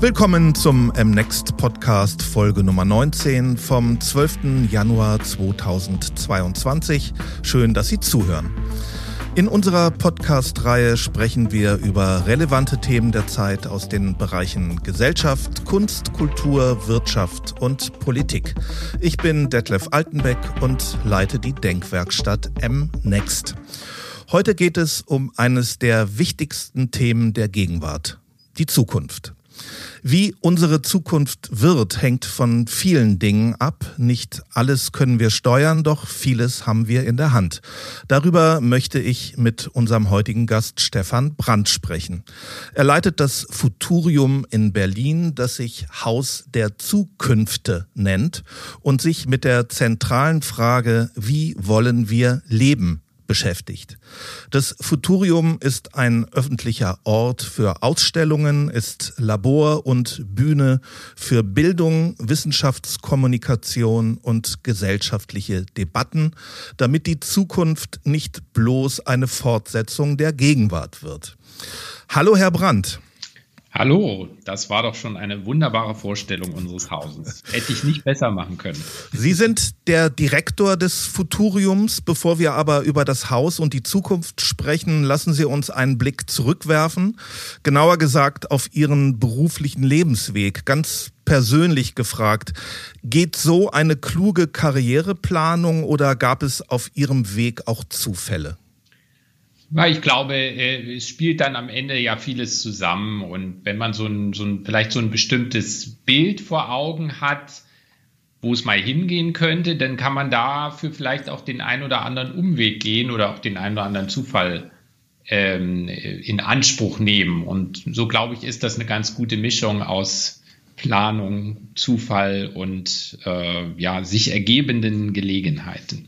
Willkommen zum MNext Podcast Folge Nummer 19 vom 12. Januar 2022. Schön, dass Sie zuhören. In unserer Podcast-Reihe sprechen wir über relevante Themen der Zeit aus den Bereichen Gesellschaft, Kunst, Kultur, Wirtschaft und Politik. Ich bin Detlef Altenbeck und leite die Denkwerkstatt MNext. Heute geht es um eines der wichtigsten Themen der Gegenwart, die Zukunft. Wie unsere Zukunft wird, hängt von vielen Dingen ab. Nicht alles können wir steuern, doch vieles haben wir in der Hand. Darüber möchte ich mit unserem heutigen Gast Stefan Brandt sprechen. Er leitet das Futurium in Berlin, das sich Haus der Zukünfte nennt und sich mit der zentralen Frage, wie wollen wir leben, beschäftigt. Das Futurium ist ein öffentlicher Ort für Ausstellungen, ist Labor und Bühne für Bildung, Wissenschaftskommunikation und gesellschaftliche Debatten, damit die Zukunft nicht bloß eine Fortsetzung der Gegenwart wird. Hallo, Herr Brandt. Hallo, das war doch schon eine wunderbare Vorstellung unseres Hauses. Hätte ich nicht besser machen können. Sie sind der Direktor des Futuriums. Bevor wir aber über das Haus und die Zukunft sprechen, lassen Sie uns einen Blick zurückwerfen. Genauer gesagt auf Ihren beruflichen Lebensweg. Ganz persönlich gefragt, geht so eine kluge Karriereplanung oder gab es auf Ihrem Weg auch Zufälle? Ja, ich glaube, äh, es spielt dann am Ende ja vieles zusammen. Und wenn man so ein, so ein, vielleicht so ein bestimmtes Bild vor Augen hat, wo es mal hingehen könnte, dann kann man dafür vielleicht auch den einen oder anderen Umweg gehen oder auch den einen oder anderen Zufall ähm, in Anspruch nehmen. Und so glaube ich, ist das eine ganz gute Mischung aus Planung, Zufall und äh, ja, sich ergebenden Gelegenheiten.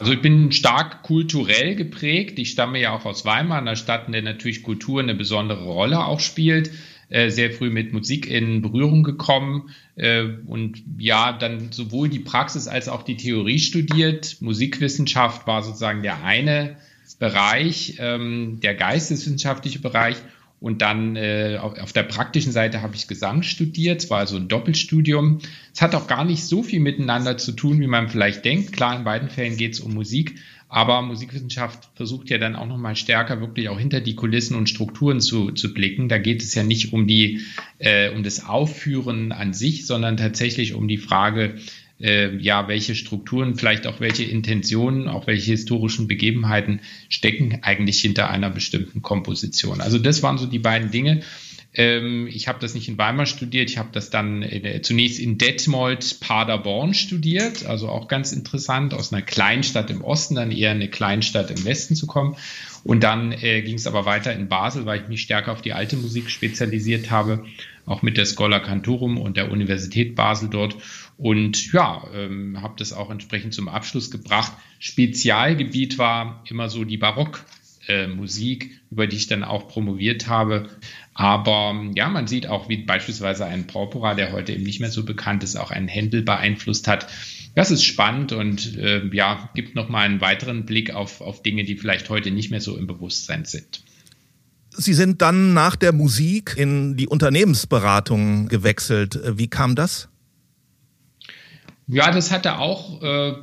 Also ich bin stark kulturell geprägt. Ich stamme ja auch aus Weimar, einer Stadt, in der natürlich Kultur eine besondere Rolle auch spielt. Äh, sehr früh mit Musik in Berührung gekommen äh, und ja, dann sowohl die Praxis als auch die Theorie studiert. Musikwissenschaft war sozusagen der eine Bereich, ähm, der geisteswissenschaftliche Bereich und dann äh, auf, der praktischen Seite habe ich Gesang studiert. Es war also ein Doppelstudium. Es hat auch gar nicht so viel miteinander zu tun, wie man vielleicht denkt. Klar, in beiden Fällen geht es um Musik, aber Musikwissenschaft versucht ja dann auch nochmal stärker wirklich auch hinter die Kulissen und Strukturen zu, zu blicken. Da geht es ja nicht um die, äh, um das Aufführen an sich, sondern tatsächlich um die Frage, äh, ja, welche Strukturen, vielleicht auch welche Intentionen, auch welche historischen Begebenheiten stecken eigentlich hinter einer bestimmten Komposition. Also das waren so die beiden Dinge. Ähm, ich habe das nicht in Weimar studiert, ich habe das dann in, zunächst in Detmold, Paderborn studiert, also auch ganz interessant, aus einer Kleinstadt im Osten dann eher eine Kleinstadt im Westen zu kommen. Und dann äh, ging es aber weiter in Basel, weil ich mich stärker auf die alte Musik spezialisiert habe, auch mit der Schola Cantorum und der Universität Basel dort. Und ja, ähm, habe das auch entsprechend zum Abschluss gebracht. Spezialgebiet war immer so die Barockmusik, äh, über die ich dann auch promoviert habe. Aber ja, man sieht auch, wie beispielsweise ein Porpora, der heute eben nicht mehr so bekannt ist, auch einen Händel beeinflusst hat. Das ist spannend und äh, ja, gibt nochmal einen weiteren Blick auf, auf Dinge, die vielleicht heute nicht mehr so im Bewusstsein sind. Sie sind dann nach der Musik in die Unternehmensberatung gewechselt. Wie kam das? Ja, das hatte auch, äh,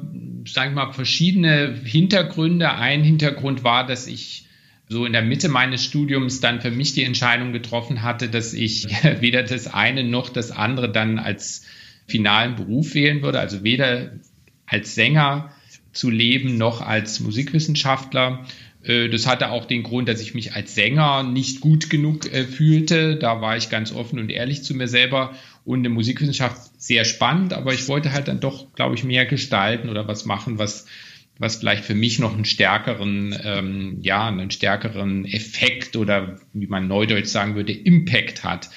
sage ich mal, verschiedene Hintergründe. Ein Hintergrund war, dass ich so in der Mitte meines Studiums dann für mich die Entscheidung getroffen hatte, dass ich weder das eine noch das andere dann als finalen Beruf wählen würde, also weder als Sänger zu leben noch als Musikwissenschaftler. Äh, das hatte auch den Grund, dass ich mich als Sänger nicht gut genug äh, fühlte. Da war ich ganz offen und ehrlich zu mir selber und eine Musikwissenschaft sehr spannend, aber ich wollte halt dann doch, glaube ich, mehr gestalten oder was machen, was was vielleicht für mich noch einen stärkeren, ähm, ja, einen stärkeren Effekt oder wie man neudeutsch sagen würde, Impact hat.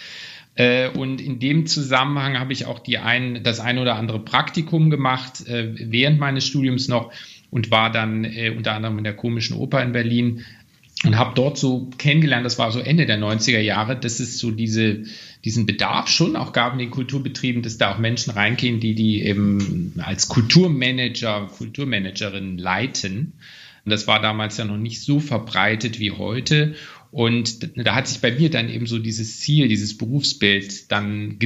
Äh, und in dem Zusammenhang habe ich auch die ein, das ein oder andere Praktikum gemacht äh, während meines Studiums noch und war dann äh, unter anderem in der Komischen Oper in Berlin und habe dort so kennengelernt, das war so Ende der 90er Jahre, dass es so diese, diesen Bedarf schon auch gab in den Kulturbetrieben, dass da auch Menschen reingehen, die die eben als Kulturmanager, Kulturmanagerin leiten. Und das war damals ja noch nicht so verbreitet wie heute. Und da hat sich bei mir dann eben so dieses Ziel, dieses Berufsbild dann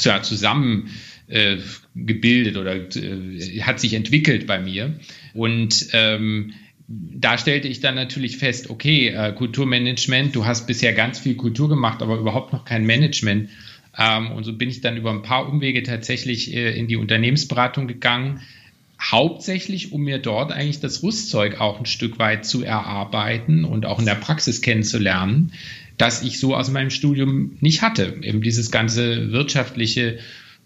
ja, zusammen äh, gebildet oder äh, hat sich entwickelt bei mir. Und ähm, da stellte ich dann natürlich fest, okay, äh, Kulturmanagement, du hast bisher ganz viel Kultur gemacht, aber überhaupt noch kein Management. Ähm, und so bin ich dann über ein paar Umwege tatsächlich äh, in die Unternehmensberatung gegangen, hauptsächlich, um mir dort eigentlich das Rüstzeug auch ein Stück weit zu erarbeiten und auch in der Praxis kennenzulernen, das ich so aus meinem Studium nicht hatte. Eben dieses ganze wirtschaftliche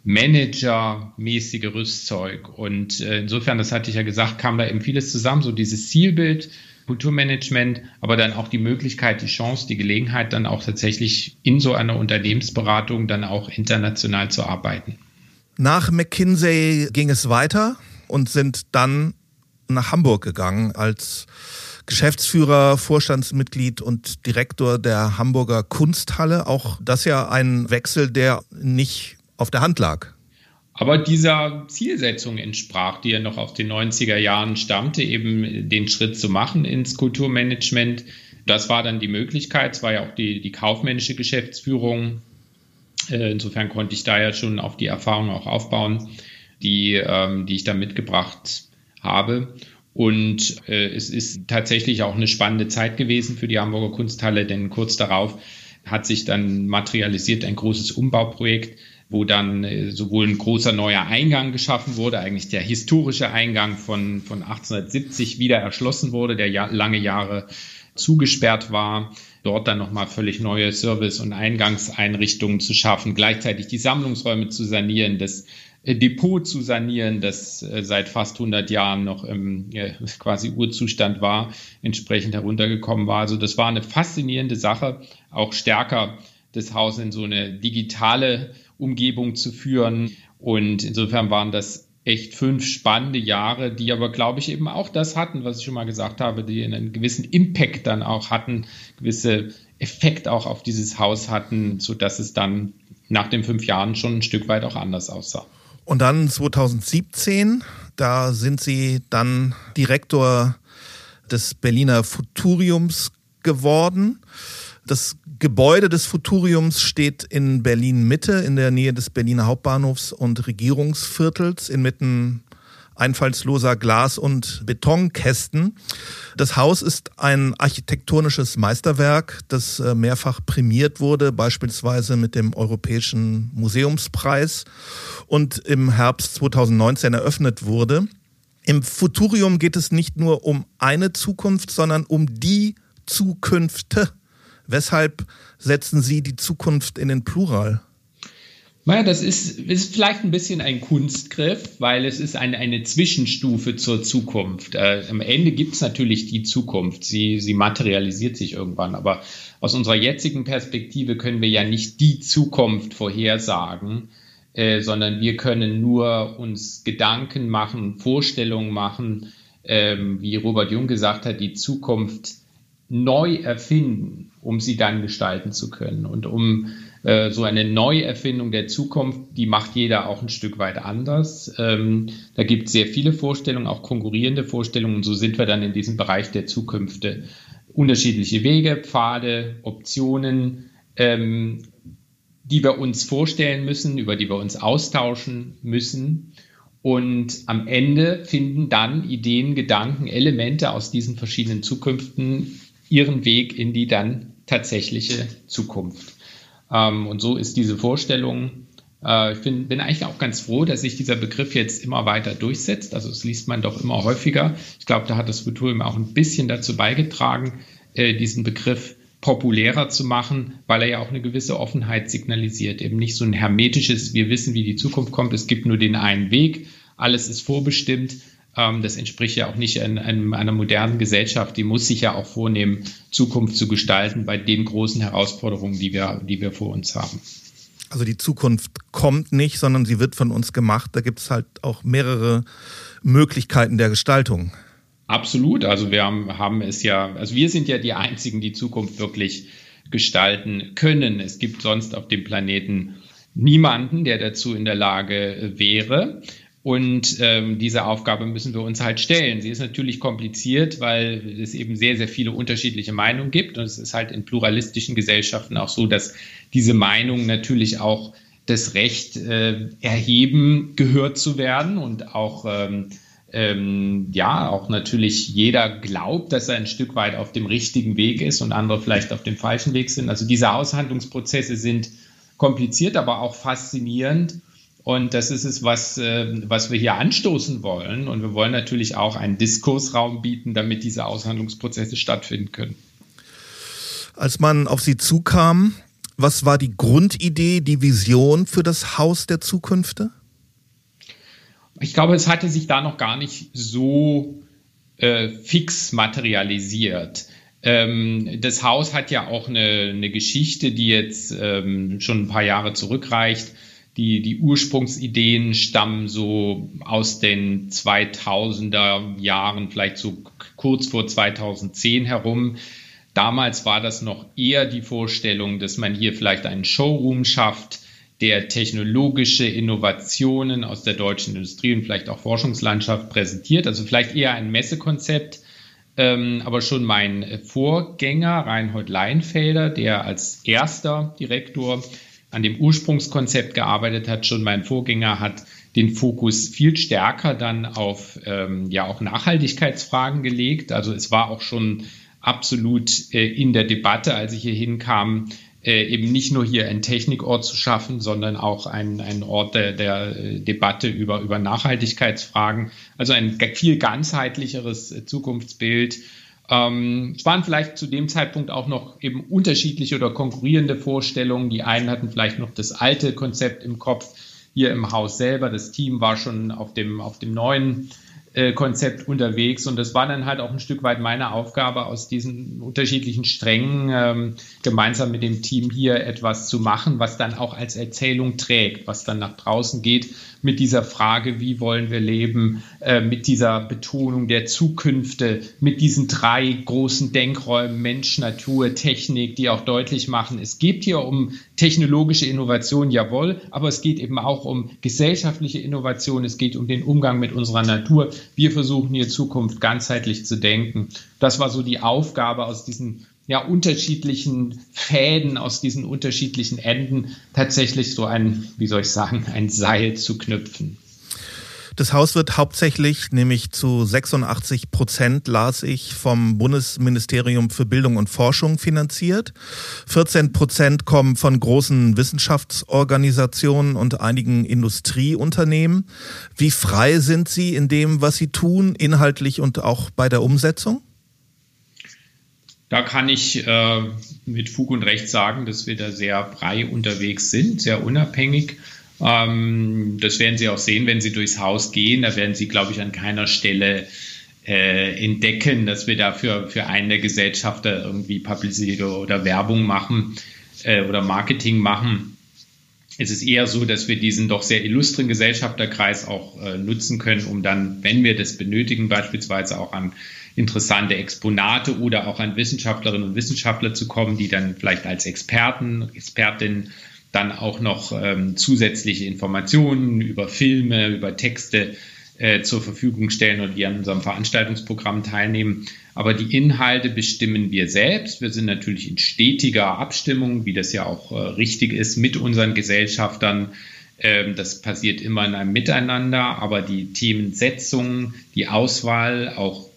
Manager-mäßige Rüstzeug. Und äh, insofern, das hatte ich ja gesagt, kam da eben vieles zusammen, so dieses Zielbild, Kulturmanagement, aber dann auch die Möglichkeit, die Chance, die Gelegenheit, dann auch tatsächlich in so einer Unternehmensberatung dann auch international zu arbeiten. Nach McKinsey ging es weiter und sind dann nach Hamburg gegangen als Geschäftsführer, Vorstandsmitglied und Direktor der Hamburger Kunsthalle. Auch das ja ein Wechsel, der nicht auf der Hand lag. Aber dieser Zielsetzung entsprach, die ja noch aus den 90er Jahren stammte, eben den Schritt zu machen ins Kulturmanagement. Das war dann die Möglichkeit. Es war ja auch die, die kaufmännische Geschäftsführung. Äh, insofern konnte ich da ja schon auf die Erfahrung auch aufbauen die, ähm, die ich da mitgebracht habe. Und äh, es ist tatsächlich auch eine spannende Zeit gewesen für die Hamburger Kunsthalle, denn kurz darauf hat sich dann materialisiert ein großes Umbauprojekt, wo dann äh, sowohl ein großer neuer Eingang geschaffen wurde, eigentlich der historische Eingang von, von 1870 wieder erschlossen wurde, der ja, lange Jahre zugesperrt war, dort dann nochmal völlig neue Service- und Eingangseinrichtungen zu schaffen, gleichzeitig die Sammlungsräume zu sanieren, das Depot zu sanieren, das äh, seit fast 100 Jahren noch im quasi Urzustand war, entsprechend heruntergekommen war. Also das war eine faszinierende Sache, auch stärker das Haus in so eine digitale Umgebung zu führen. Und insofern waren das echt fünf spannende Jahre, die aber, glaube ich, eben auch das hatten, was ich schon mal gesagt habe, die einen gewissen Impact dann auch hatten, gewisse Effekt auch auf dieses Haus hatten, sodass es dann nach den fünf Jahren schon ein Stück weit auch anders aussah. Und dann 2017, da sind Sie dann Direktor des Berliner Futuriums geworden. Das Gebäude des Futuriums steht in Berlin Mitte, in der Nähe des Berliner Hauptbahnhofs und Regierungsviertels, inmitten einfallsloser Glas- und Betonkästen. Das Haus ist ein architektonisches Meisterwerk, das äh, mehrfach prämiert wurde, beispielsweise mit dem Europäischen Museumspreis und im Herbst 2019 eröffnet wurde. Im Futurium geht es nicht nur um eine Zukunft, sondern um die Zukünfte. Weshalb setzen Sie die Zukunft in den Plural? Naja, das ist, ist vielleicht ein bisschen ein Kunstgriff, weil es ist eine, eine Zwischenstufe zur Zukunft. Äh, am Ende gibt es natürlich die Zukunft. Sie, sie materialisiert sich irgendwann. Aber aus unserer jetzigen Perspektive können wir ja nicht die Zukunft vorhersagen, äh, sondern wir können nur uns Gedanken machen, Vorstellungen machen, ähm, wie Robert Jung gesagt hat, die Zukunft neu erfinden, um sie dann gestalten zu können. Und um äh, so eine Neuerfindung der Zukunft, die macht jeder auch ein Stück weit anders. Ähm, da gibt es sehr viele Vorstellungen, auch konkurrierende Vorstellungen. Und so sind wir dann in diesem Bereich der Zukünfte. Unterschiedliche Wege, Pfade, Optionen, ähm, die wir uns vorstellen müssen, über die wir uns austauschen müssen. Und am Ende finden dann Ideen, Gedanken, Elemente aus diesen verschiedenen Zukünften ihren Weg in die dann tatsächliche Zukunft. Ähm, und so ist diese Vorstellung, äh, ich bin, bin eigentlich auch ganz froh, dass sich dieser Begriff jetzt immer weiter durchsetzt. Also es liest man doch immer häufiger. Ich glaube, da hat das Futurium auch ein bisschen dazu beigetragen, äh, diesen Begriff populärer zu machen, weil er ja auch eine gewisse Offenheit signalisiert. Eben nicht so ein hermetisches, wir wissen, wie die Zukunft kommt, es gibt nur den einen Weg, alles ist vorbestimmt, das entspricht ja auch nicht in, in, einer modernen Gesellschaft. Die muss sich ja auch vornehmen, Zukunft zu gestalten bei den großen Herausforderungen, die wir, die wir vor uns haben. Also die Zukunft kommt nicht, sondern sie wird von uns gemacht. Da gibt es halt auch mehrere Möglichkeiten der Gestaltung. Absolut. Also wir haben, haben es ja, also wir sind ja die Einzigen, die Zukunft wirklich gestalten können. Es gibt sonst auf dem Planeten niemanden, der dazu in der Lage wäre. Und ähm, diese Aufgabe müssen wir uns halt stellen. Sie ist natürlich kompliziert, weil es eben sehr, sehr viele unterschiedliche Meinungen gibt. Und es ist halt in pluralistischen Gesellschaften auch so, dass diese Meinungen natürlich auch das Recht äh, erheben, gehört zu werden und auch ähm, ähm, ja, auch natürlich jeder glaubt, dass er ein Stück weit auf dem richtigen Weg ist und andere vielleicht auf dem falschen Weg sind. Also diese Aushandlungsprozesse sind kompliziert, aber auch faszinierend. Und das ist es, was, äh, was wir hier anstoßen wollen. Und wir wollen natürlich auch einen Diskursraum bieten, damit diese Aushandlungsprozesse stattfinden können. Als man auf Sie zukam, was war die Grundidee, die Vision für das Haus der Zukünfte? Ich glaube, es hatte sich da noch gar nicht so äh, fix materialisiert. Ähm, das Haus hat ja auch eine, eine Geschichte, die jetzt ähm, schon ein paar Jahre zurückreicht die, die Ursprungsideen stammen so aus den 2000er Jahren, vielleicht so kurz vor 2010 herum. Damals war das noch eher die Vorstellung, dass man hier vielleicht einen Showroom schafft, der technologische Innovationen aus der deutschen Industrie und vielleicht auch Forschungslandschaft präsentiert. Also vielleicht eher ein Messekonzept. Ähm, aber schon mein Vorgänger, Reinhold Leinfelder, der als erster Direktor an dem Ursprungskonzept gearbeitet hat. Schon mein Vorgänger hat den Fokus viel stärker dann auf ähm, ja auch Nachhaltigkeitsfragen gelegt. Also es war auch schon absolut äh, in der Debatte, als ich hier hinkam, äh, eben nicht nur hier einen Technikort zu schaffen, sondern auch einen, Ort der, der äh, Debatte über, über Nachhaltigkeitsfragen. Also ein viel ganzheitlicheres äh, Zukunftsbild ähm, es waren vielleicht zu dem Zeitpunkt auch noch eben unterschiedliche oder konkurrierende Vorstellungen. Die einen hatten vielleicht noch das alte Konzept im Kopf hier im Haus selber. Das Team war schon auf dem, auf dem neuen äh, Konzept unterwegs. Und das war dann halt auch ein Stück weit meine Aufgabe, aus diesen unterschiedlichen Strängen ähm, gemeinsam mit dem Team hier etwas zu machen, was dann auch als Erzählung trägt, was dann nach draußen geht mit dieser Frage, wie wollen wir leben, äh, mit dieser Betonung der Zukünfte, mit diesen drei großen Denkräumen Mensch, Natur, Technik, die auch deutlich machen, es geht hier um technologische Innovation, jawohl, aber es geht eben auch um gesellschaftliche Innovation, es geht um den Umgang mit unserer Natur. Wir versuchen hier Zukunft ganzheitlich zu denken. Das war so die Aufgabe aus diesen ja, unterschiedlichen Fäden, aus diesen unterschiedlichen Enden tatsächlich so ein, wie soll ich sagen, ein Seil zu knüpfen. Das Haus wird hauptsächlich, nämlich zu 86 Prozent, las ich, vom Bundesministerium für Bildung und Forschung finanziert. 14 Prozent kommen von großen Wissenschaftsorganisationen und einigen Industrieunternehmen. Wie frei sind Sie in dem, was Sie tun, inhaltlich und auch bei der Umsetzung? Da kann ich äh, mit Fug und Recht sagen, dass wir da sehr frei unterwegs sind, sehr unabhängig. Ähm, das werden Sie auch sehen, wenn Sie durchs Haus gehen. Da werden Sie, glaube ich, an keiner Stelle äh, entdecken, dass wir dafür für einen der Gesellschafter irgendwie Publicity oder Werbung machen äh, oder Marketing machen. Es ist eher so, dass wir diesen doch sehr illustren Gesellschafterkreis auch äh, nutzen können, um dann, wenn wir das benötigen, beispielsweise auch an interessante Exponate oder auch an Wissenschaftlerinnen und Wissenschaftler zu kommen, die dann vielleicht als Experten, Expertin dann auch noch ähm, zusätzliche Informationen über Filme, über Texte äh, zur Verfügung stellen und die an unserem Veranstaltungsprogramm teilnehmen. Aber die Inhalte bestimmen wir selbst. Wir sind natürlich in stetiger Abstimmung, wie das ja auch äh, richtig ist, mit unseren Gesellschaftern. Ähm, das passiert immer in einem Miteinander, aber die Themensetzung, die Auswahl, auch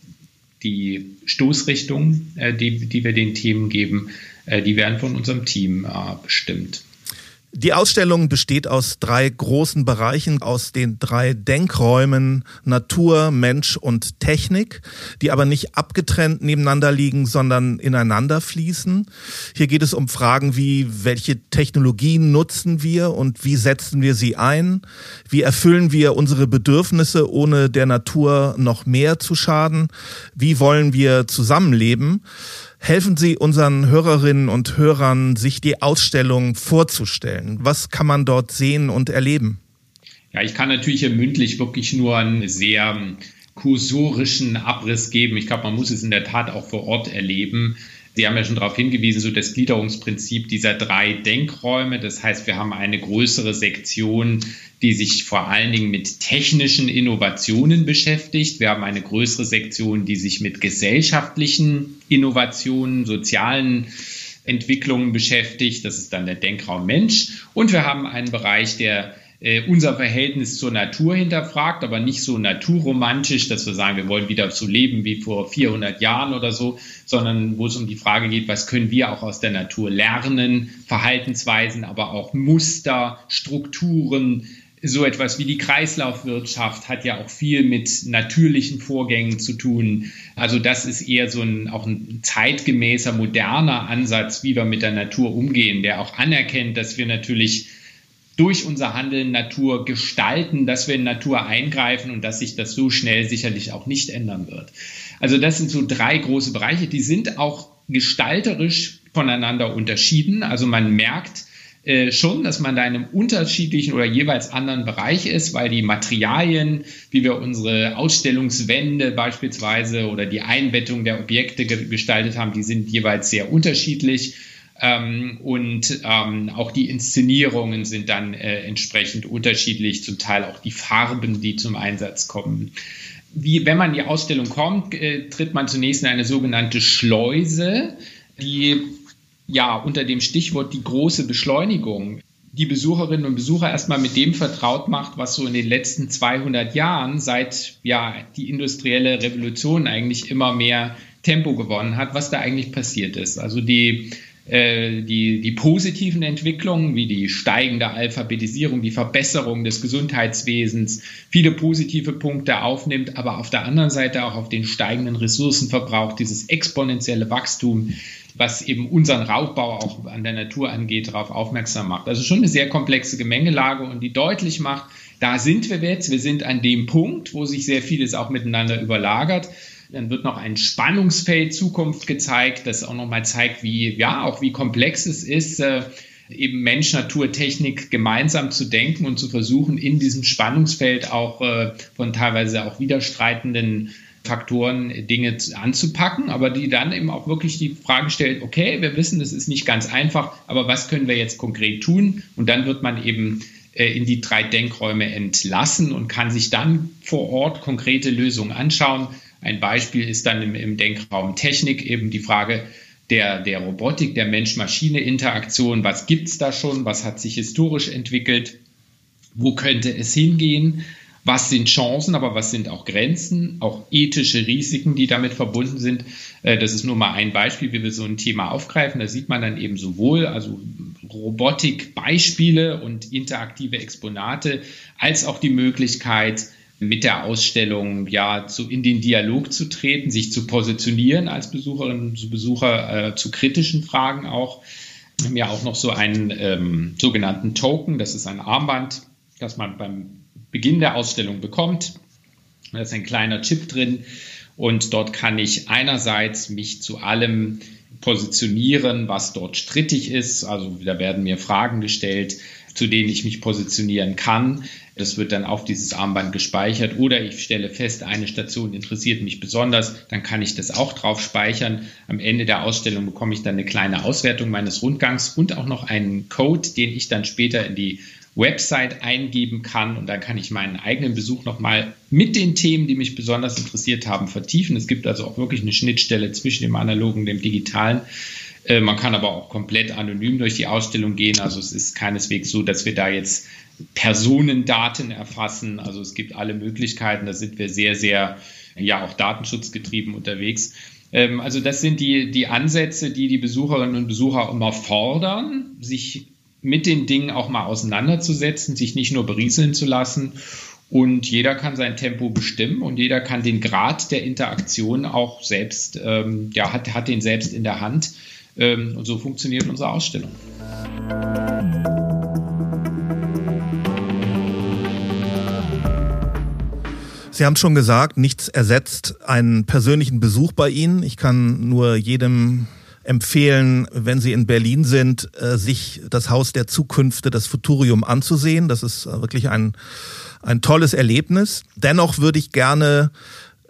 die Stoßrichtung, äh, die, die wir den Themen geben, äh, die werden von unserem Team äh, bestimmt. Die Ausstellung besteht aus drei großen Bereichen, aus den drei Denkräumen Natur, Mensch und Technik, die aber nicht abgetrennt nebeneinander liegen, sondern ineinander fließen. Hier geht es um Fragen wie, welche Technologien nutzen wir und wie setzen wir sie ein? Wie erfüllen wir unsere Bedürfnisse, ohne der Natur noch mehr zu schaden? Wie wollen wir zusammenleben? Helfen Sie unseren Hörerinnen und Hörern, sich die Ausstellung vorzustellen. Was kann man dort sehen und erleben? Ja, ich kann natürlich hier mündlich wirklich nur einen sehr kursorischen Abriss geben. Ich glaube, man muss es in der Tat auch vor Ort erleben. Sie haben ja schon darauf hingewiesen, so das Gliederungsprinzip dieser drei Denkräume. Das heißt, wir haben eine größere Sektion, die sich vor allen Dingen mit technischen Innovationen beschäftigt. Wir haben eine größere Sektion, die sich mit gesellschaftlichen Innovationen, sozialen Entwicklungen beschäftigt. Das ist dann der Denkraum Mensch. Und wir haben einen Bereich, der äh, unser Verhältnis zur Natur hinterfragt, aber nicht so naturromantisch, dass wir sagen, wir wollen wieder so leben wie vor 400 Jahren oder so, sondern wo es um die Frage geht, was können wir auch aus der Natur lernen, Verhaltensweisen, aber auch Muster, Strukturen, so etwas wie die Kreislaufwirtschaft hat ja auch viel mit natürlichen Vorgängen zu tun. Also das ist eher so ein auch ein zeitgemäßer, moderner Ansatz, wie wir mit der Natur umgehen, der auch anerkennt, dass wir natürlich durch unser Handeln Natur gestalten, dass wir in Natur eingreifen und dass sich das so schnell sicherlich auch nicht ändern wird. Also das sind so drei große Bereiche, die sind auch gestalterisch voneinander unterschieden. Also man merkt äh, schon, dass man da in einem unterschiedlichen oder jeweils anderen Bereich ist, weil die Materialien, wie wir unsere Ausstellungswände beispielsweise oder die Einbettung der Objekte gestaltet haben, die sind jeweils sehr unterschiedlich. Ähm, und ähm, auch die Inszenierungen sind dann äh, entsprechend unterschiedlich, zum Teil auch die Farben, die zum Einsatz kommen. Wie, wenn man in die Ausstellung kommt, äh, tritt man zunächst in eine sogenannte Schleuse, die ja unter dem Stichwort die große Beschleunigung die Besucherinnen und Besucher erstmal mit dem vertraut macht, was so in den letzten 200 Jahren seit ja die industrielle Revolution eigentlich immer mehr Tempo gewonnen hat, was da eigentlich passiert ist. Also die die, die positiven Entwicklungen wie die steigende Alphabetisierung, die Verbesserung des Gesundheitswesens, viele positive Punkte aufnimmt, aber auf der anderen Seite auch auf den steigenden Ressourcenverbrauch, dieses exponentielle Wachstum, was eben unseren Raubbau auch an der Natur angeht, darauf aufmerksam macht. Also schon eine sehr komplexe Gemengelage und die deutlich macht, da sind wir jetzt, wir sind an dem Punkt, wo sich sehr vieles auch miteinander überlagert. Dann wird noch ein Spannungsfeld Zukunft gezeigt, das auch nochmal zeigt, wie, ja, auch wie komplex es ist, äh, eben Mensch, Natur, Technik gemeinsam zu denken und zu versuchen, in diesem Spannungsfeld auch äh, von teilweise auch widerstreitenden Faktoren Dinge anzupacken, aber die dann eben auch wirklich die Frage stellt, okay, wir wissen, das ist nicht ganz einfach, aber was können wir jetzt konkret tun? Und dann wird man eben äh, in die drei Denkräume entlassen und kann sich dann vor Ort konkrete Lösungen anschauen. Ein Beispiel ist dann im, im Denkraum Technik eben die Frage der, der Robotik, der Mensch-Maschine-Interaktion. Was gibt es da schon? Was hat sich historisch entwickelt? Wo könnte es hingehen? Was sind Chancen, aber was sind auch Grenzen, auch ethische Risiken, die damit verbunden sind? Äh, das ist nur mal ein Beispiel, wie wir so ein Thema aufgreifen. Da sieht man dann eben sowohl also Robotik-Beispiele und interaktive Exponate, als auch die Möglichkeit, mit der Ausstellung ja zu, in den Dialog zu treten, sich zu positionieren als Besucherinnen und Besucher äh, zu kritischen Fragen auch. Wir haben ja auch noch so einen ähm, sogenannten Token, das ist ein Armband, das man beim Beginn der Ausstellung bekommt. Da ist ein kleiner Chip drin und dort kann ich einerseits mich zu allem positionieren, was dort strittig ist. Also da werden mir Fragen gestellt, zu denen ich mich positionieren kann. Das wird dann auf dieses Armband gespeichert oder ich stelle fest, eine Station interessiert mich besonders, dann kann ich das auch drauf speichern. Am Ende der Ausstellung bekomme ich dann eine kleine Auswertung meines Rundgangs und auch noch einen Code, den ich dann später in die Website eingeben kann und dann kann ich meinen eigenen Besuch nochmal mit den Themen, die mich besonders interessiert haben, vertiefen. Es gibt also auch wirklich eine Schnittstelle zwischen dem analogen und dem digitalen. Äh, man kann aber auch komplett anonym durch die Ausstellung gehen. Also es ist keineswegs so, dass wir da jetzt Personendaten erfassen. Also es gibt alle Möglichkeiten. Da sind wir sehr, sehr, ja, auch datenschutzgetrieben unterwegs. Ähm, also das sind die, die Ansätze, die die Besucherinnen und Besucher immer fordern, sich mit den Dingen auch mal auseinanderzusetzen, sich nicht nur berieseln zu lassen. Und jeder kann sein Tempo bestimmen und jeder kann den Grad der Interaktion auch selbst, ähm, ja, hat, hat den selbst in der Hand. Ähm, und so funktioniert unsere Ausstellung. Sie haben schon gesagt, nichts ersetzt einen persönlichen Besuch bei Ihnen. Ich kann nur jedem empfehlen, wenn Sie in Berlin sind, äh, sich das Haus der Zukünfte, das Futurium anzusehen. Das ist wirklich ein, ein tolles Erlebnis. Dennoch würde ich gerne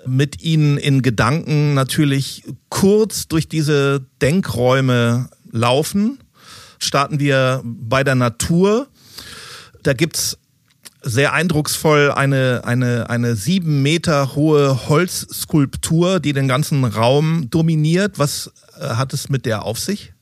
mit Ihnen in Gedanken natürlich kurz durch diese Denkräume laufen. Starten wir bei der Natur. Da gibt's sehr eindrucksvoll eine, eine, eine sieben Meter hohe Holzskulptur, die den ganzen Raum dominiert. Was äh, hat es mit der auf sich?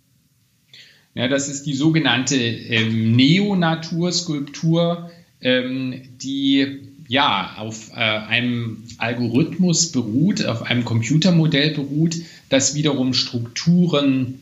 Ja, das ist die sogenannte ähm, Neonaturskulptur, ähm, die ja auf äh, einem Algorithmus beruht, auf einem Computermodell beruht, das wiederum Strukturen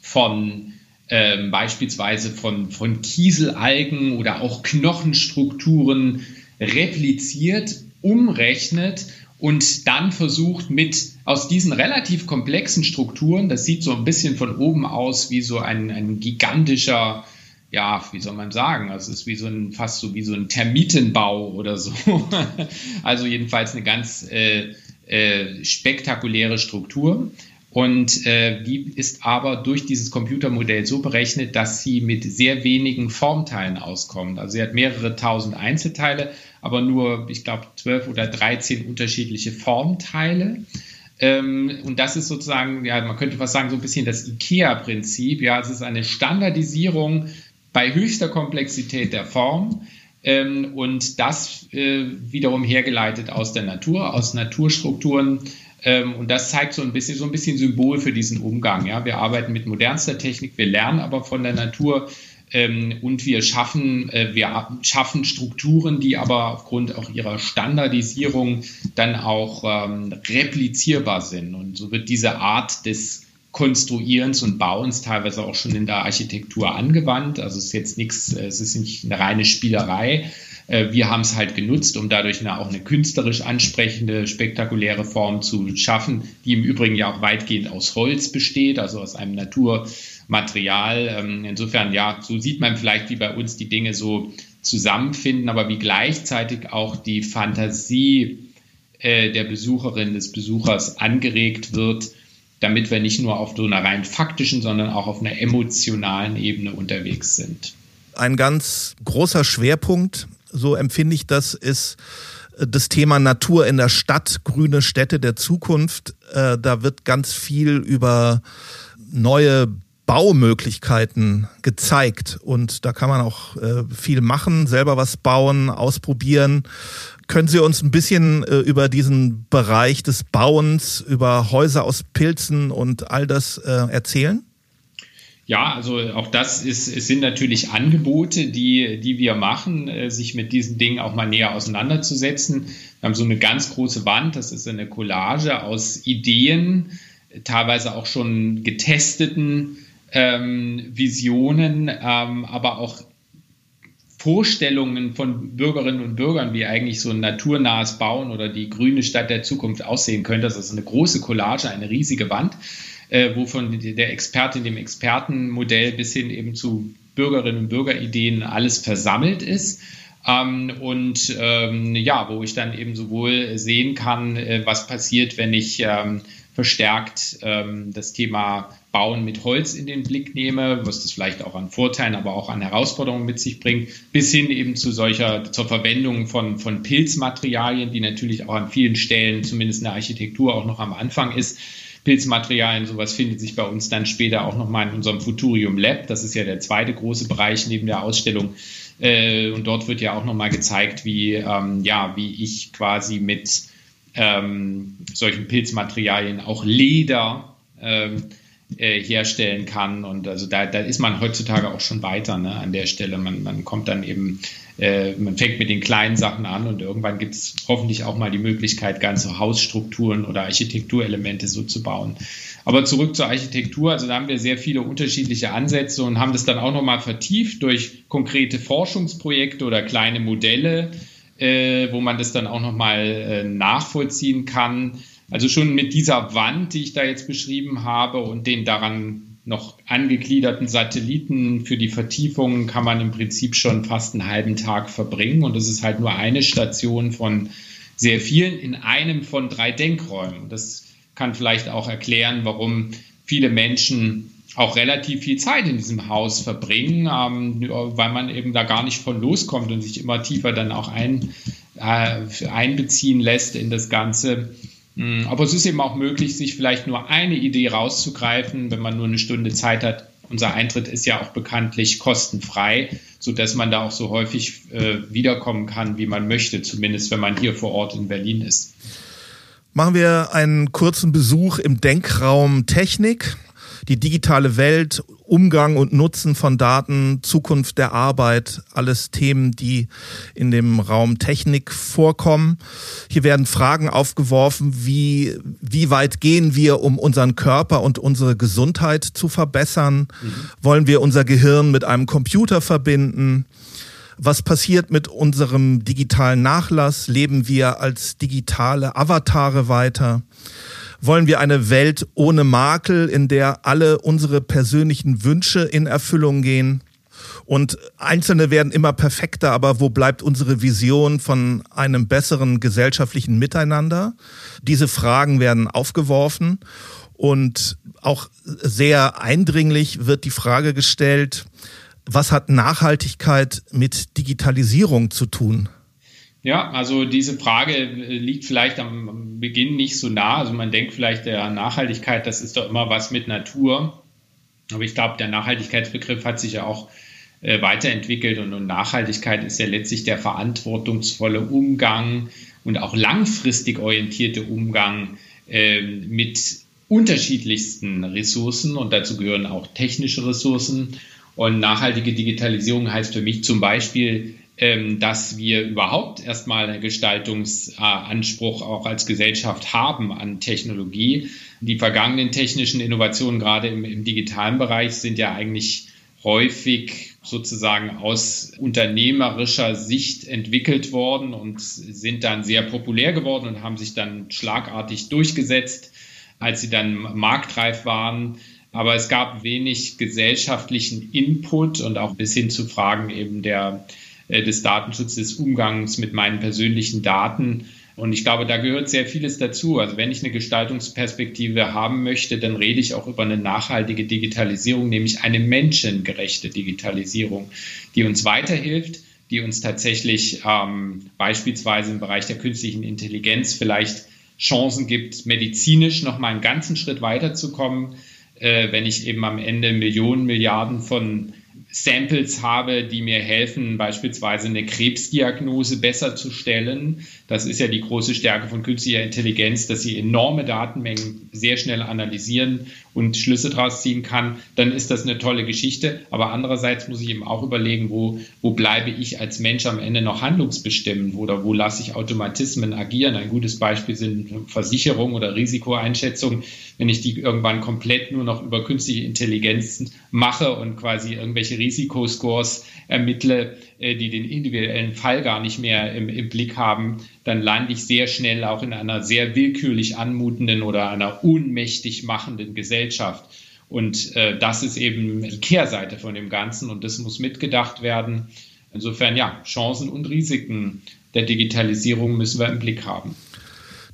von ähm, beispielsweise von, von Kieselalgen oder auch Knochenstrukturen repliziert, umrechnet und dann versucht mit aus diesen relativ komplexen Strukturen, das sieht so ein bisschen von oben aus wie so ein, ein gigantischer, ja, wie soll man sagen, also es ist wie so ein, fast so wie so ein Termitenbau oder so. also jedenfalls eine ganz äh, äh, spektakuläre Struktur. Und äh, die ist aber durch dieses Computermodell so berechnet, dass sie mit sehr wenigen Formteilen auskommt. Also sie hat mehrere tausend Einzelteile, aber nur, ich glaube, zwölf oder dreizehn unterschiedliche Formteile. Ähm, und das ist sozusagen, ja, man könnte fast sagen, so ein bisschen das IKEA-Prinzip. Ja, es ist eine Standardisierung bei höchster Komplexität der Form. Ähm, und das äh, wiederum hergeleitet aus der Natur, aus Naturstrukturen ähm, und das zeigt so ein bisschen, so ein bisschen Symbol für diesen Umgang. Ja? Wir arbeiten mit modernster Technik, wir lernen aber von der Natur ähm, und wir schaffen, äh, wir schaffen Strukturen, die aber aufgrund auch ihrer Standardisierung dann auch ähm, replizierbar sind. Und so wird diese Art des Konstruierens und Bauens teilweise auch schon in der Architektur angewandt. Also es ist jetzt nichts, es ist nicht eine reine Spielerei, äh, wir haben es halt genutzt, um dadurch eine, auch eine künstlerisch ansprechende, spektakuläre Form zu schaffen, die im Übrigen ja auch weitgehend aus Holz besteht, also aus einem Naturmaterial. Ähm, insofern, ja, so sieht man vielleicht, wie bei uns die Dinge so zusammenfinden, aber wie gleichzeitig auch die Fantasie äh, der Besucherin, des Besuchers angeregt wird, damit wir nicht nur auf so einer rein faktischen, sondern auch auf einer emotionalen Ebene unterwegs sind. Ein ganz großer Schwerpunkt so empfinde ich das, ist äh, das Thema Natur in der Stadt, grüne Städte der Zukunft. Äh, da wird ganz viel über neue Baumöglichkeiten gezeigt und da kann man auch äh, viel machen, selber was bauen, ausprobieren. Können Sie uns ein bisschen über diesen Bereich des Bauens, über Häuser aus Pilzen und all das erzählen? Ja, also auch das ist, sind natürlich Angebote, die, die wir machen, äh, sich mit diesen Dingen auch mal näher auseinanderzusetzen. Wir haben so eine ganz große Wand, das ist eine Collage aus Ideen, teilweise auch schon getesteten ähm, Visionen, ähm, aber auch Vorstellungen von Bürgerinnen und Bürgern, wie eigentlich so ein naturnahes Bauen oder die grüne Stadt der Zukunft aussehen könnte. Das ist eine große Collage, eine riesige Wand äh, wo von der Expertin, dem Expertenmodell bis hin eben zu Bürgerinnen und Bürgerideen alles versammelt ist. Ähm, und ähm, ja, wo ich dann eben sowohl sehen kann, äh, was passiert, wenn ich ähm, verstärkt ähm, das Thema Bauen mit Holz in den Blick nehme, was das vielleicht auch an Vorteilen, aber auch an Herausforderungen mit sich bringt, bis hin eben zu solcher, zur Verwendung von, von Pilzmaterialien, die natürlich auch an vielen Stellen, zumindest in der Architektur, auch noch am Anfang ist. Pilzmaterialien, sowas findet sich bei uns dann später auch nochmal in unserem Futurium Lab. Das ist ja der zweite große Bereich neben der Ausstellung. Äh, und dort wird ja auch nochmal gezeigt, wie, ähm, ja, wie ich quasi mit ähm, solchen Pilzmaterialien auch Leder ähm, äh, herstellen kann. Und also da, da ist man heutzutage auch schon weiter ne, an der Stelle. Man, man kommt dann eben äh, man fängt mit den kleinen Sachen an und irgendwann gibt es hoffentlich auch mal die Möglichkeit, ganze Hausstrukturen oder Architekturelemente so zu bauen. Aber zurück zur Architektur, also da haben wir sehr viele unterschiedliche Ansätze und haben das dann auch nochmal vertieft durch konkrete Forschungsprojekte oder kleine Modelle, äh, wo man das dann auch nochmal äh, nachvollziehen kann. Also schon mit dieser Wand, die ich da jetzt beschrieben habe und den daran noch angegliederten Satelliten für die Vertiefung kann man im Prinzip schon fast einen halben Tag verbringen. Und das ist halt nur eine Station von sehr vielen in einem von drei Denkräumen. Das kann vielleicht auch erklären, warum viele Menschen auch relativ viel Zeit in diesem Haus verbringen, ähm, weil man eben da gar nicht von loskommt und sich immer tiefer dann auch ein, äh, einbeziehen lässt in das Ganze. Mm, aber es ist eben auch möglich, sich vielleicht nur eine Idee rauszugreifen, wenn man nur eine Stunde Zeit hat. Unser Eintritt ist ja auch bekanntlich kostenfrei, sodass man da auch so häufig äh, wiederkommen kann, wie man möchte, zumindest wenn man hier vor Ort in Berlin ist. Machen wir einen kurzen Besuch im Denkraum Technik die digitale Welt, Umgang und Nutzen von Daten, Zukunft der Arbeit, alles Themen, die in dem Raum Technik vorkommen. Hier werden Fragen aufgeworfen, wie, wie weit gehen wir, um unseren Körper und unsere Gesundheit zu verbessern? Mhm. Wollen wir unser Gehirn mit einem Computer verbinden? Was passiert mit unserem digitalen Nachlass? Leben wir als digitale Avatare weiter? Wollen wir eine Welt ohne Makel, in der alle unsere persönlichen Wünsche in Erfüllung gehen. Und Einzelne werden immer perfekter, aber wo bleibt unsere Vision von einem besseren gesellschaftlichen Miteinander? Diese Fragen werden aufgeworfen und auch sehr eindringlich wird die Frage gestellt, was hat Nachhaltigkeit mit Digitalisierung zu tun? Ja, also diese Frage äh, liegt vielleicht am Beginn nicht so nah. Also man denkt vielleicht, der Nachhaltigkeit, das ist doch immer was mit Natur. Aber ich glaube, der Nachhaltigkeitsbegriff hat sich ja auch äh, weiterentwickelt und, und, Nachhaltigkeit ist ja letztlich der verantwortungsvolle Umgang und auch langfristig orientierte Umgang äh, mit unterschiedlichsten Ressourcen und dazu gehören auch technische Ressourcen. Und nachhaltige Digitalisierung heißt für mich zum Beispiel dass wir überhaupt erstmal einen Gestaltungsanspruch auch als Gesellschaft haben an Technologie. Die vergangenen technischen Innovationen, gerade im, im digitalen Bereich, sind ja eigentlich häufig sozusagen aus unternehmerischer Sicht entwickelt worden und sind dann sehr populär geworden und haben sich dann schlagartig durchgesetzt, als sie dann marktreif waren. Aber es gab wenig gesellschaftlichen Input und auch bis hin zu Fragen eben der des Datenschutzes, des Umgangs mit meinen persönlichen Daten. Und ich glaube, da gehört sehr vieles dazu. Also wenn ich eine Gestaltungsperspektive haben möchte, dann rede ich auch über eine nachhaltige Digitalisierung, nämlich eine menschengerechte Digitalisierung, die uns weiterhilft, die uns tatsächlich ähm, beispielsweise im Bereich der künstlichen Intelligenz vielleicht Chancen gibt, medizinisch noch mal einen ganzen Schritt weiterzukommen, äh, wenn ich eben am Ende Millionen, Milliarden von Samples habe, die mir helfen, beispielsweise eine Krebsdiagnose besser zu stellen. Das ist ja die große Stärke von künstlicher Intelligenz, dass sie enorme Datenmengen sehr schnell analysieren und Schlüsse daraus ziehen kann. Dann ist das eine tolle Geschichte. Aber andererseits muss ich eben auch überlegen, wo, wo bleibe ich als Mensch am Ende noch handlungsbestimmend oder wo lasse ich Automatismen agieren. Ein gutes Beispiel sind Versicherung oder Risikoeinschätzung. Wenn ich die irgendwann komplett nur noch über künstliche Intelligenz mache und quasi irgendwelche Risikoscores ermittle, die den individuellen Fall gar nicht mehr im, im Blick haben, dann lande ich sehr schnell auch in einer sehr willkürlich anmutenden oder einer ohnmächtig machenden Gesellschaft. Und äh, das ist eben die Kehrseite von dem Ganzen und das muss mitgedacht werden. Insofern ja, Chancen und Risiken der Digitalisierung müssen wir im Blick haben.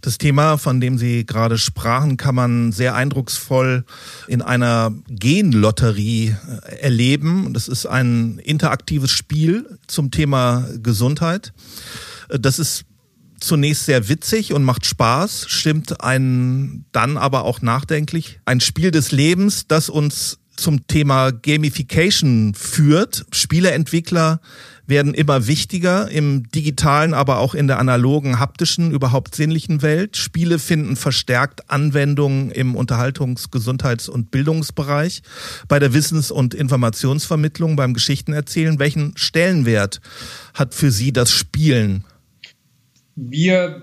Das Thema, von dem Sie gerade sprachen, kann man sehr eindrucksvoll in einer Genlotterie äh, erleben. Das ist ein interaktives Spiel zum Thema Gesundheit. Äh, das ist zunächst sehr witzig und macht Spaß, stimmt einen dann aber auch nachdenklich. Ein Spiel des Lebens, das uns zum Thema Gamification führt. Spieleentwickler werden immer wichtiger im digitalen, aber auch in der analogen, haptischen, überhaupt sinnlichen Welt. Spiele finden verstärkt Anwendungen im Unterhaltungs-, Gesundheits- und Bildungsbereich, bei der Wissens- und Informationsvermittlung, beim Geschichtenerzählen. Welchen Stellenwert hat für Sie das Spielen? Wir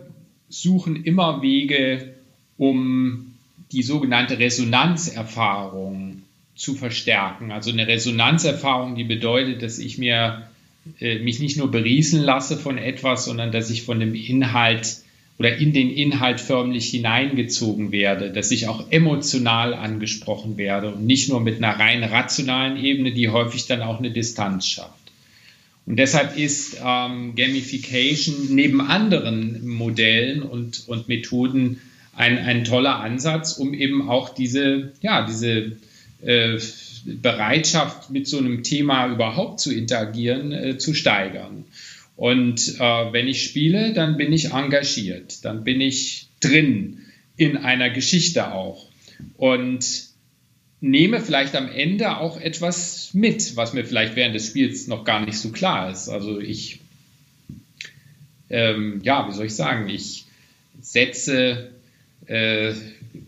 suchen immer Wege, um die sogenannte Resonanzerfahrung zu verstärken. Also eine Resonanzerfahrung, die bedeutet, dass ich mir äh, mich nicht nur berieseln lasse von etwas, sondern dass ich von dem Inhalt oder in den Inhalt förmlich hineingezogen werde, dass ich auch emotional angesprochen werde und nicht nur mit einer rein rationalen Ebene, die häufig dann auch eine Distanz schafft. Und deshalb ist ähm, Gamification neben anderen Modellen und, und Methoden ein, ein toller Ansatz, um eben auch diese, ja, diese äh, Bereitschaft, mit so einem Thema überhaupt zu interagieren, äh, zu steigern. Und äh, wenn ich spiele, dann bin ich engagiert, dann bin ich drin in einer Geschichte auch und nehme vielleicht am Ende auch etwas mit, was mir vielleicht während des Spiels noch gar nicht so klar ist. Also ich, ähm, ja, wie soll ich sagen, ich setze äh,